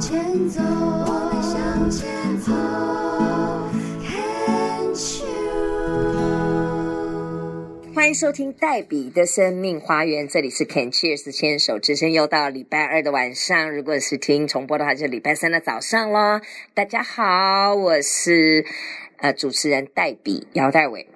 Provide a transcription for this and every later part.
前走，我向前走。欢迎收听黛比的生命花园，这里是 Can Cheers 牵手之声，又到礼拜二的晚上。如果是听重播的话，就是礼拜三的早上咯。大家好，我是呃主持人黛比姚黛伟。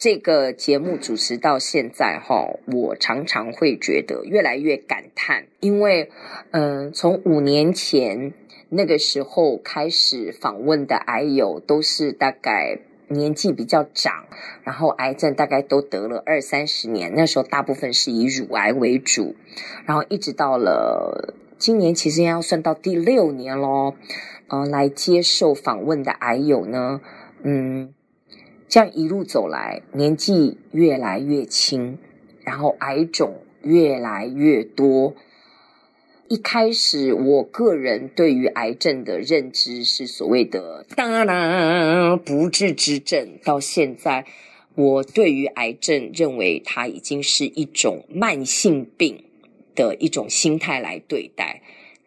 这个节目主持到现在哈，我常常会觉得越来越感叹，因为嗯、从五年前那个时候开始访问的癌友都是大概。年纪比较长，然后癌症大概都得了二三十年，那时候大部分是以乳癌为主，然后一直到了今年，其实要算到第六年咯，呃，来接受访问的癌友呢，嗯，这样一路走来，年纪越来越轻，然后癌种越来越多。一开始，我个人对于癌症的认知是所谓的“当然不治之症”。到现在，我对于癌症认为它已经是一种慢性病的一种心态来对待，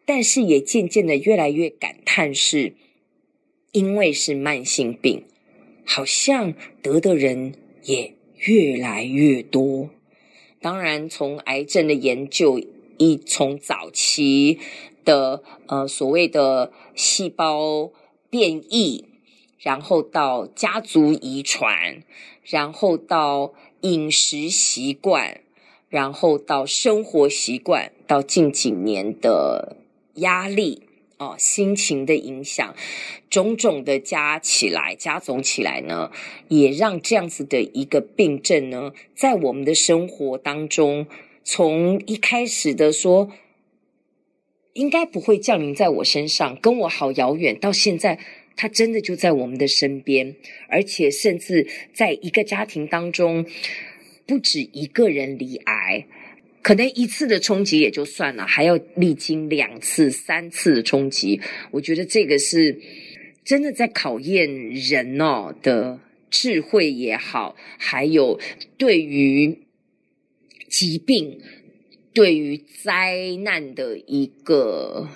但是也渐渐的越来越感叹，是因为是慢性病，好像得的人也越来越多。当然，从癌症的研究。一从早期的呃所谓的细胞变异，然后到家族遗传，然后到饮食习惯，然后到生活习惯，到近几年的压力哦，心情的影响，种种的加起来，加总起来呢，也让这样子的一个病症呢，在我们的生活当中。从一开始的说，应该不会降临在我身上，跟我好遥远，到现在，他真的就在我们的身边，而且甚至在一个家庭当中，不止一个人罹癌，可能一次的冲击也就算了，还要历经两次、三次的冲击，我觉得这个是真的在考验人哦的智慧也好，还有对于。疾病对于灾难的一个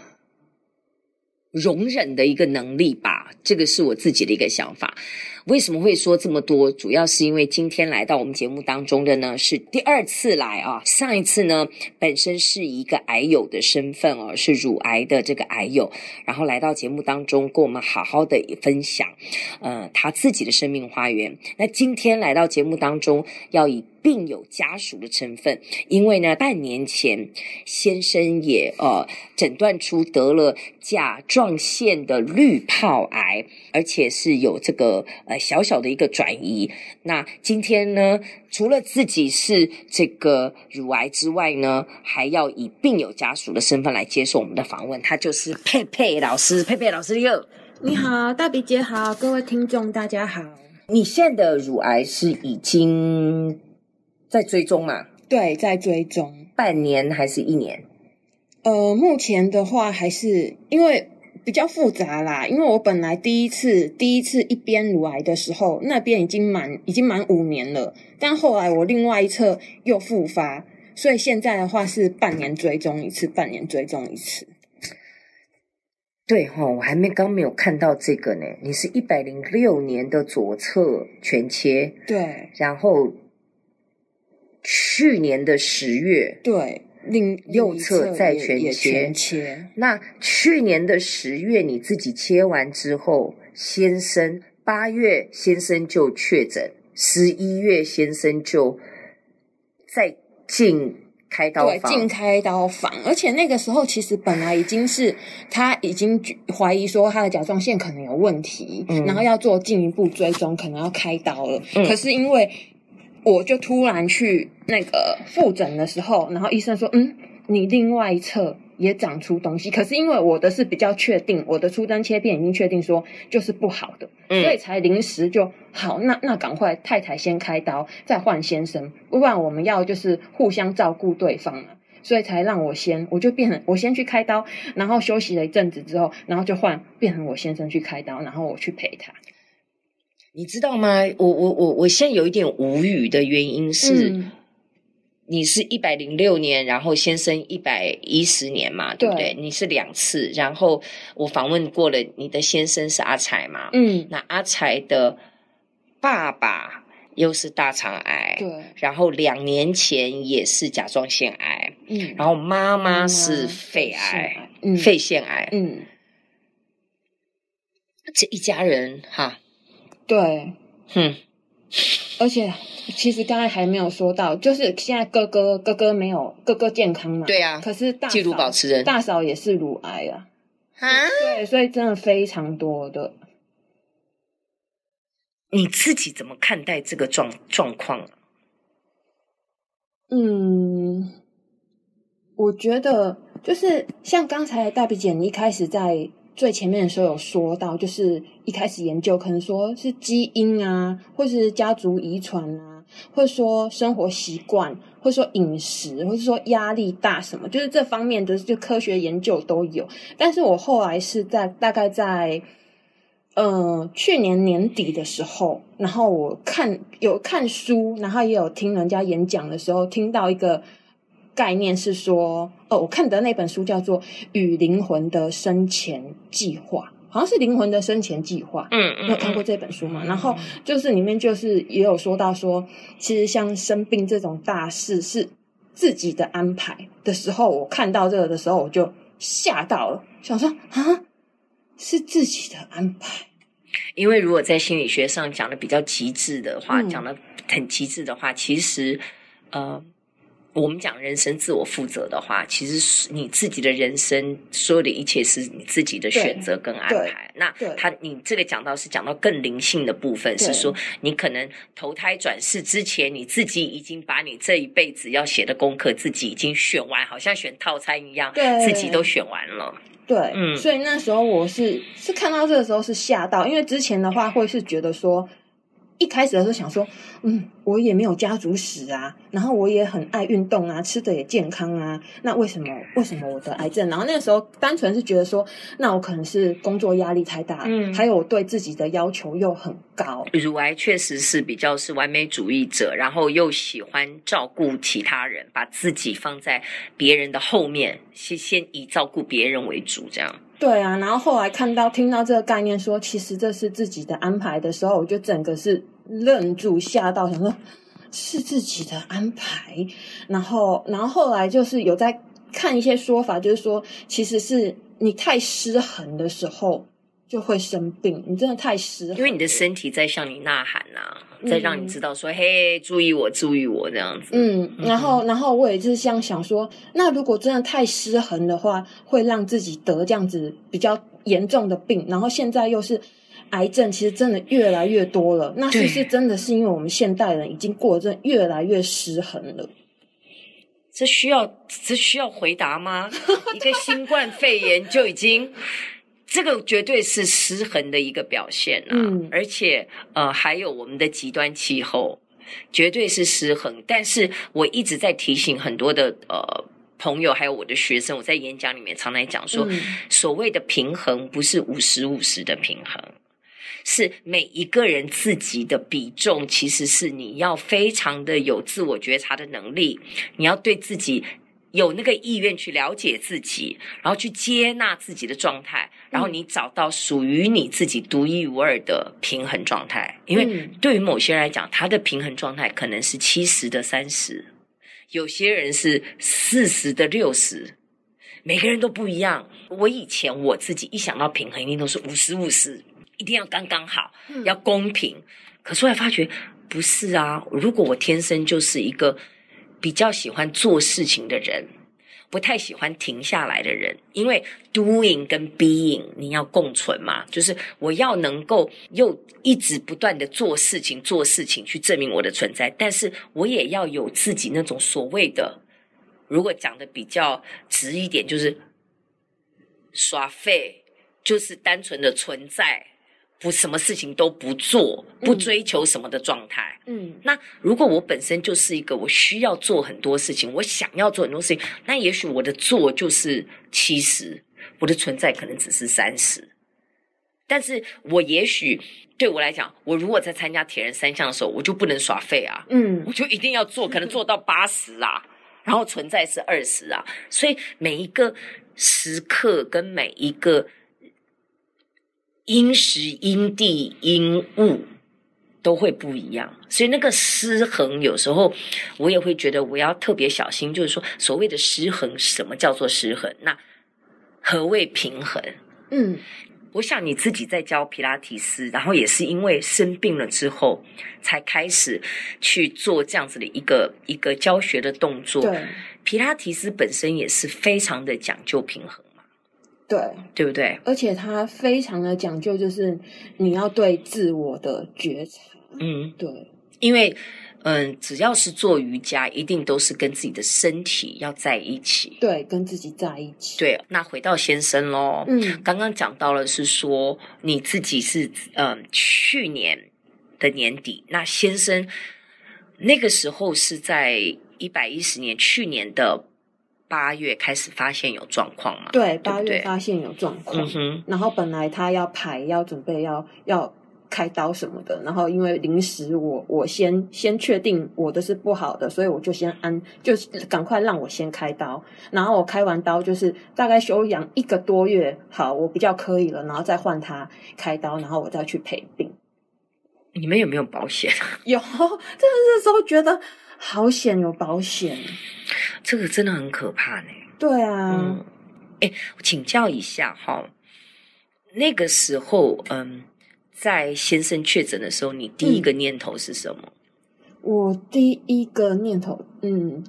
容忍的一个能力吧，这个是我自己的一个想法。为什么会说这么多？主要是因为今天来到我们节目当中的呢，是第二次来啊。上一次呢，本身是一个癌友的身份哦，是乳癌的这个癌友，然后来到节目当中跟我们好好的分享，呃，他自己的生命花园。那今天来到节目当中，要以病友家属的成分，因为呢，半年前先生也呃诊断出得了甲状腺的滤泡癌，而且是有这个呃。小小的一个转移。那今天呢，除了自己是这个乳癌之外呢，还要以病友家属的身份来接受我们的访问。他就是佩佩老师，佩佩老师你好，你好，大鼻姐好，各位听众大家好。你现在的乳癌是已经在追踪嘛？对，在追踪，半年还是一年？呃，目前的话还是因为。比较复杂啦，因为我本来第一次第一次一边乳癌的时候，那边已经满已经满五年了，但后来我另外一侧又复发，所以现在的话是半年追踪一次，半年追踪一次。对哈、哦，我还没刚没有看到这个呢。你是一百零六年的左侧全切，对，然后去年的十月，对。另右侧再全切，全切。那去年的十月你自己切完之后，先生八月先生就确诊，十一月先生就再进开刀房，对，进开刀房。而且那个时候其实本来已经是他已经怀疑说他的甲状腺可能有问题，嗯、然后要做进一步追踪，可能要开刀了。嗯、可是因为我就突然去那个复诊的时候，然后医生说：“嗯，你另外一侧也长出东西。”可是因为我的是比较确定，我的出针切片已经确定说就是不好的，嗯、所以才临时就好。那那赶快太太先开刀，再换先生，不然我们要就是互相照顾对方嘛。所以才让我先，我就变成我先去开刀，然后休息了一阵子之后，然后就换变成我先生去开刀，然后我去陪他。你知道吗？我我我我现在有一点无语的原因是，嗯、你是一百零六年，然后先生一百一十年嘛，对不对？对，你是两次，然后我访问过了，你的先生是阿才嘛？嗯，那阿才的爸爸又是大肠癌，对，然后两年前也是甲状腺癌，嗯，然后妈妈是肺癌，嗯，肺腺癌，嗯，这一家人哈，对，哼，而且。其实刚才还没有说到，就是现在哥哥哥哥没有哥哥健康嘛？对啊。可是大嫂记录保持人大嫂也是乳癌啊。啊？对，所以真的非常多的。你自己怎么看待这个状状况？嗯，我觉得就是像刚才大鼻姐你一开始在。最前面的时候有说到，就是一开始研究可能说是基因啊，或是家族遗传啊，或者说生活习惯，或者说饮食，或者说压力大什么，就是这方面的就科学研究都有。但是我后来是在大概在呃去年年底的时候，然后我看有看书，然后也有听人家演讲的时候，听到一个。概念是说，哦，我看的那本书叫做《与灵魂的生前计划》，好像是《灵魂的生前计划》。嗯嗯，你有看过这本书吗？然后就是里面就是也有说到说，其实像生病这种大事是自己的安排的时候，我看到这个的时候，我就吓到了，想说啊，是自己的安排。因为如果在心理学上讲的比较极致的话，讲的很极致的话，其实呃。我们讲人生自我负责的话，其实是你自己的人生，所有的一切是你自己的选择跟安排。那他，你这个讲到是讲到更灵性的部分，是说你可能投胎转世之前，你自己已经把你这一辈子要写的功课自己已经选完，好像选套餐一样，自己都选完了。对，嗯，所以那时候我是是看到这个时候是吓到，因为之前的话会是觉得说。一开始的时候想说，嗯，我也没有家族史啊，然后我也很爱运动啊，吃的也健康啊，那为什么为什么我得癌症？然后那个时候单纯是觉得说，那我可能是工作压力太大，嗯，还有我对自己的要求又很高。乳癌确实是比较是完美主义者，然后又喜欢照顾其他人，把自己放在别人的后面，先先以照顾别人为主，这样。对啊，然后后来看到听到这个概念说，其实这是自己的安排的时候，我就整个是愣住，吓到，想说是自己的安排。然后，然后后来就是有在看一些说法，就是说，其实是你太失衡的时候就会生病，你真的太失衡，因为你的身体在向你呐喊呐。在让你知道说，嘿，注意我，注意我这样子。嗯，然后，然后我也是这样想说，那如果真的太失衡的话，会让自己得这样子比较严重的病。然后现在又是癌症，其实真的越来越多了。那是不是真的是因为我们现代人已经过得越来越失衡了？这需要 这需要回答吗？一个新冠肺炎就已经。这个绝对是失衡的一个表现啊，嗯，而且呃，还有我们的极端气候，绝对是失衡。但是我一直在提醒很多的呃朋友，还有我的学生，我在演讲里面常来讲说，嗯，所谓的平衡不是五十五十的平衡，是每一个人自己的比重，其实是你要非常的有自我觉察的能力，你要对自己。有那个意愿去了解自己，然后去接纳自己的状态，然后你找到属于你自己独一无二的平衡状态。因为对于某些人来讲，他的平衡状态可能是七十的三十，有些人是四十的六十，每个人都不一样。我以前我自己一想到平衡，一定都是五十五十，一定要刚刚好，要公平。可是后来发觉不是啊，如果我天生就是一个。比较喜欢做事情的人，不太喜欢停下来的人，因为 doing 跟 being 你要共存嘛，就是我要能够又一直不断的做事情、做事情去证明我的存在，但是我也要有自己那种所谓的，如果讲的比较直一点，就是耍废，就是单纯的存在。不，什么事情都不做，不追求什么的状态。嗯，那如果我本身就是一个我需要做很多事情，我想要做很多事情，那也许我的做就是七十，我的存在可能只是三十。但是我也许对我来讲，我如果在参加铁人三项的时候，我就不能耍废啊，嗯我就一定要做，可能做到八十啊，然后存在是二十啊，所以每一个时刻跟每一个因时因地因物都会不一样，所以那个失衡有时候我也会觉得我要特别小心，就是说所谓的失衡，什么叫做失衡？那何谓平衡？嗯我想你自己在教皮拉提斯，然后也是因为生病了之后，才开始去做这样子的一个一个教学的动作。对皮拉提斯本身也是非常的讲究平衡嘛，对，对不对？而且他非常的讲究，就是你要对自我的觉察。嗯，对因为嗯，只要是做瑜伽，一定都是跟自己的身体要在一起。对，跟自己在一起。对，那回到先生喽，嗯刚刚讲到了是说你自己是嗯去年的年底，那先生那个时候是在一百一十年去年的八月开始发现有状况嘛？对，八月对发现有状况，嗯哼，然后本来他要排，要准备要要开刀什么的，然后因为临时我我先先确定我的是不好的，所以我就先安，就赶快让我先开刀，然后我开完刀就是大概休养一个多月，好，我比较可以了，然后再换他开刀，然后我再去陪病。你们有没有保险？有，真的是时候觉得好险有保险。这个真的很可怕呢。对啊，嗯，哎，请教一下哈，那个时候，嗯，在先生确诊的时候，你第一个念头是什么？我第一个念头，嗯，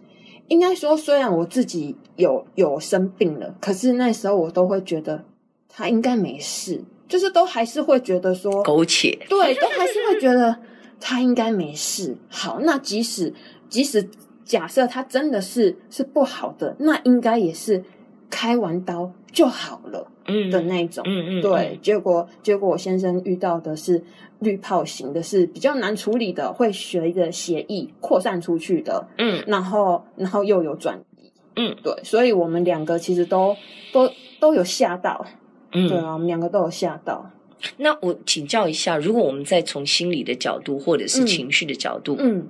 应该说，虽然我自己有有生病了，可是那时候我都会觉得他应该没事，就是都还是会觉得说，苟且，对，都还是会觉得他应该没事。好，那即使即使假设他真的是是不好的，那应该也是开完刀就好了嗯的那种。嗯嗯，对，结果结果我先生遇到的是滤泡型的，是比较难处理的，会随着血液扩散出去的，嗯。然后然后又有转移，嗯。对，所以我们两个其实都都都有吓到，嗯，对啊，我们两个都有吓到，那我请教一下，如果我们再从心理的角度或者是嗯。情绪的角度，嗯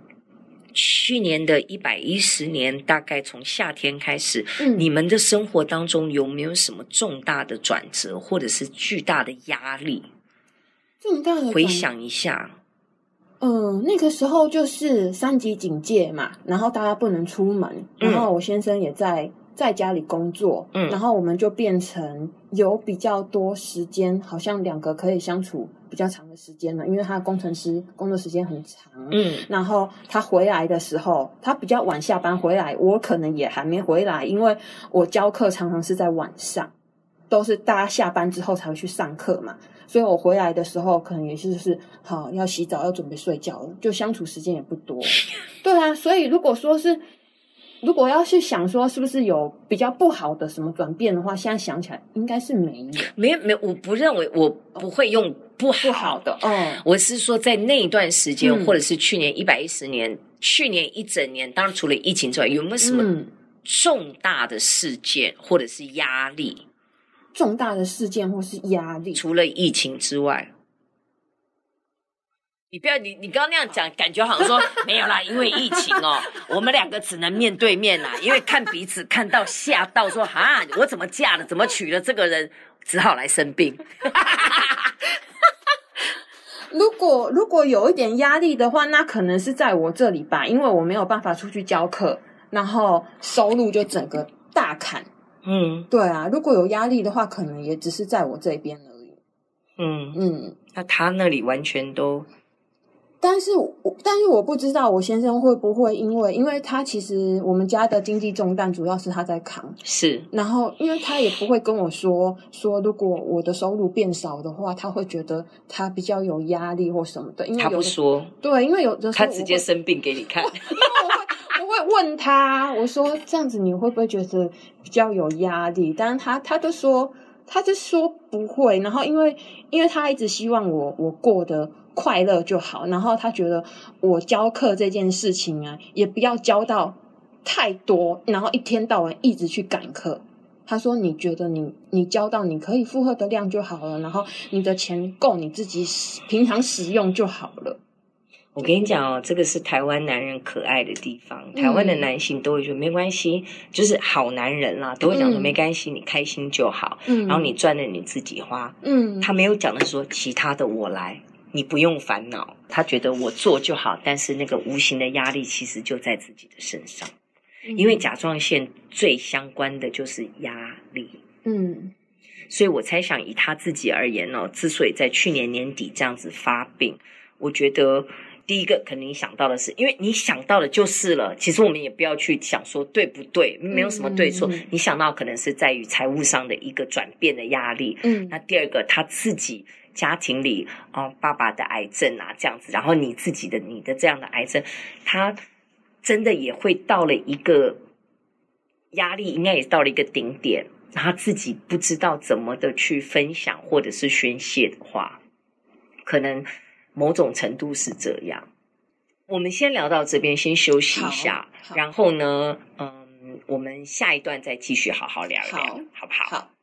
去年的一百一十年，大概从夏天开始，嗯，你们的生活当中有没有什么重大的转折，或者是巨大的压力？重大的回想一下，嗯，那个时候就是三级警戒嘛，然后大家不能出门，嗯。然后我先生也在在家里工作，嗯。然后我们就变成有比较多时间，好像两个可以相处比较长的时间了，因为他的工程师工作时间很长，嗯。然后他回来的时候，他比较晚下班回来，我可能也还没回来，因为我教课常常是在晚上，都是大家下班之后才会去上课嘛，所以我回来的时候可能也是就是好要洗澡要准备睡觉了，就相处时间也不多。对啊，所以如果说是如果要是想说是不是有比较不好的什么转变的话，现在想起来应该是没有。没有没有，我不认为，我不会用不好不好的，嗯。我是说，在那一段时间，嗯。或者是去年一百一十年，去年一整年，当然除了疫情之外，有没有什么嗯。重大的事件或者是压力？重大的事件或是压力，除了疫情之外，你不要你你刚刚那样讲，感觉好像说没有啦，因为疫情哦，我们两个只能面对面啦，因为看彼此看到吓到说哈，我怎么嫁了，怎么娶了这个人，只好来生病。如果如果有一点压力的话，那可能是在我这里吧，因为我没有办法出去教课，然后收入就整个大砍。嗯对啊，如果有压力的话，可能也只是在我这边而已。嗯，嗯，那他那里完全都但是我但是我不知道我先生会不会因为，因为他其实我们家的经济重担主要是他在扛，是然后因为他也不会跟我说说如果我的收入变少的话，他会觉得他比较有压力或什么的，因为他不说，对，因为有他直接生病给你看。我会我会问他，我说这样子你会不会觉得比较有压力？但是他他就说，他就说不会。然后因为因为他一直希望我我过得快乐就好，然后他觉得我教课这件事情啊，也不要教到太多，然后一天到晚一直去赶课。他说：“你觉得你你教到你可以负荷的量就好了，然后你的钱够你自己平常使用就好了。”我跟你讲哦，这个是台湾男人可爱的地方。台湾的男性都会说、嗯、没关系，就是好男人啦，都会讲说没关系，你开心就好。嗯，然后你赚了你自己花。嗯，他没有讲的说其他的我来，你不用烦恼。他觉得我做就好，但是那个无形的压力其实就在自己的身上。因为甲状腺最相关的就是压力，嗯，所以我猜想以他自己而言哦，之所以在去年年底这样子发病，我觉得第一个可能你想到的是，因为你想到的就是了。其实我们也不要去想说对不对，没有什么对错。你想到可能是在于财务上的一个转变的压力，嗯，那第二个他自己家庭里啊，爸爸的癌症啊这样子，然后你自己的你的这样的癌症，他。真的也会到了一个压力，应该也到了一个顶点，他自己不知道怎么的去分享或者是宣泄的话，可能某种程度是这样。我们先聊到这边，先休息一下，然后呢，嗯，我们下一段再继续好好聊一聊，好，好不好？好。